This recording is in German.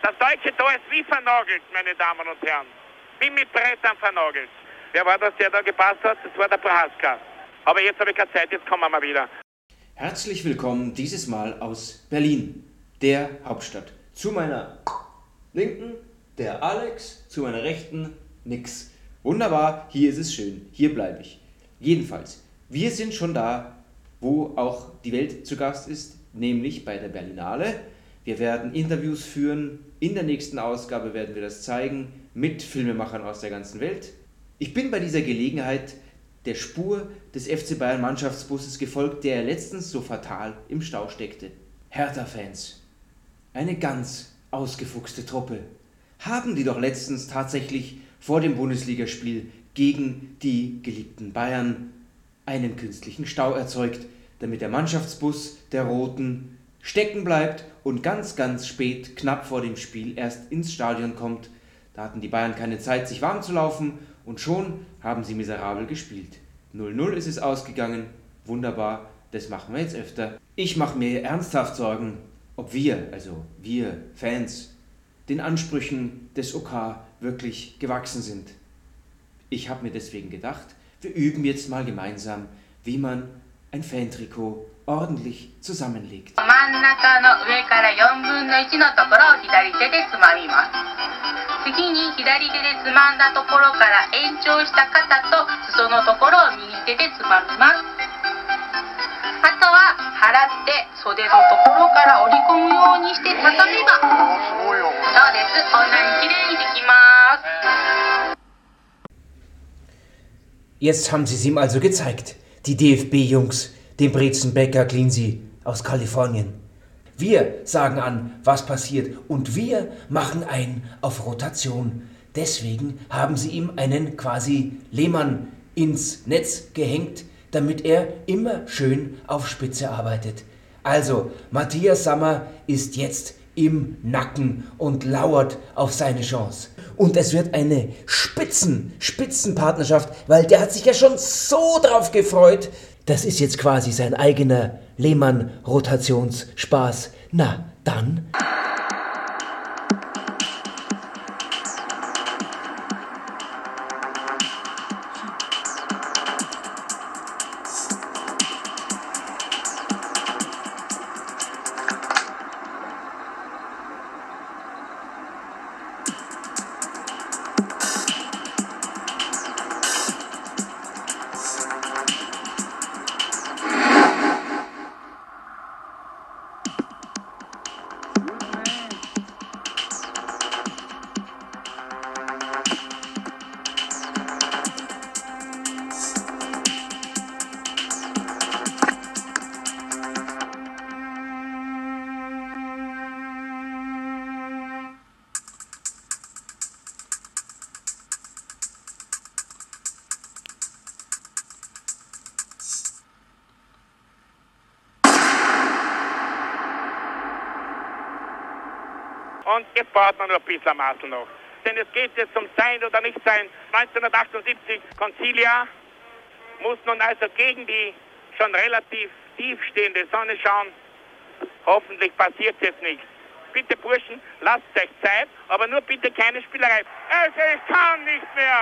Das deutsche Tor ist wie vernagelt, meine Damen und Herren. Wie mit Brettern vernagelt. Wer war das, der da gepasst hat? Das war der Prohaska. Aber jetzt habe ich keine Zeit, jetzt kommen wir mal wieder. Herzlich willkommen dieses Mal aus Berlin, der Hauptstadt. Zu meiner linken der Alex, zu meiner rechten nix. Wunderbar, hier ist es schön, hier bleibe ich. Jedenfalls, wir sind schon da, wo auch die Welt zu Gast ist, nämlich bei der Berlinale. Wir werden Interviews führen, in der nächsten Ausgabe werden wir das zeigen mit Filmemachern aus der ganzen Welt. Ich bin bei dieser Gelegenheit der Spur des FC Bayern Mannschaftsbusses gefolgt, der letztens so fatal im Stau steckte. Hertha-Fans. Eine ganz ausgefuchste Truppe. Haben die doch letztens tatsächlich vor dem Bundesligaspiel gegen die geliebten Bayern einen künstlichen Stau erzeugt, damit der Mannschaftsbus der Roten stecken bleibt und ganz, ganz spät, knapp vor dem Spiel, erst ins Stadion kommt. Da hatten die Bayern keine Zeit, sich warm zu laufen und schon haben sie miserabel gespielt. 0-0 ist es ausgegangen. Wunderbar, das machen wir jetzt öfter. Ich mache mir ernsthaft Sorgen, ob wir, also wir Fans, den Ansprüchen des OK wirklich gewachsen sind. Ich habe mir deswegen gedacht, wir üben jetzt mal gemeinsam, wie man ein Fantrikot ordentlich zusammenlegt. 真ん中の上から4分の1のところを左手でつまみます。次に左手でつまんだところから延長した肩と裾のところを右手でつまみます。あとは払って袖のところから折り込むようにして畳めばそうです。こんなに綺麗にできます。Jetzt haben sie es ihm also gezeigt, die DFB-Jungs, dem Brezenbäcker Cleansey aus Kalifornien. Wir sagen an, was passiert und wir machen ein auf Rotation. Deswegen haben sie ihm einen quasi Lehmann ins Netz gehängt, damit er immer schön auf Spitze arbeitet. Also, Matthias Sammer ist jetzt im Nacken und lauert auf seine Chance. Und es wird eine Spitzen, Spitzenpartnerschaft, weil der hat sich ja schon so drauf gefreut. Das ist jetzt quasi sein eigener Lehmann-Rotationsspaß. Na, dann. Und jetzt baut man nur ein bisschen Maßel noch. Denn es geht jetzt um Sein oder Nicht-Sein. 1978, Concilia muss nun also gegen die schon relativ tiefstehende Sonne schauen. Hoffentlich passiert jetzt nichts. Bitte Burschen, lasst euch Zeit, aber nur bitte keine Spielerei. Also ich kann nicht mehr.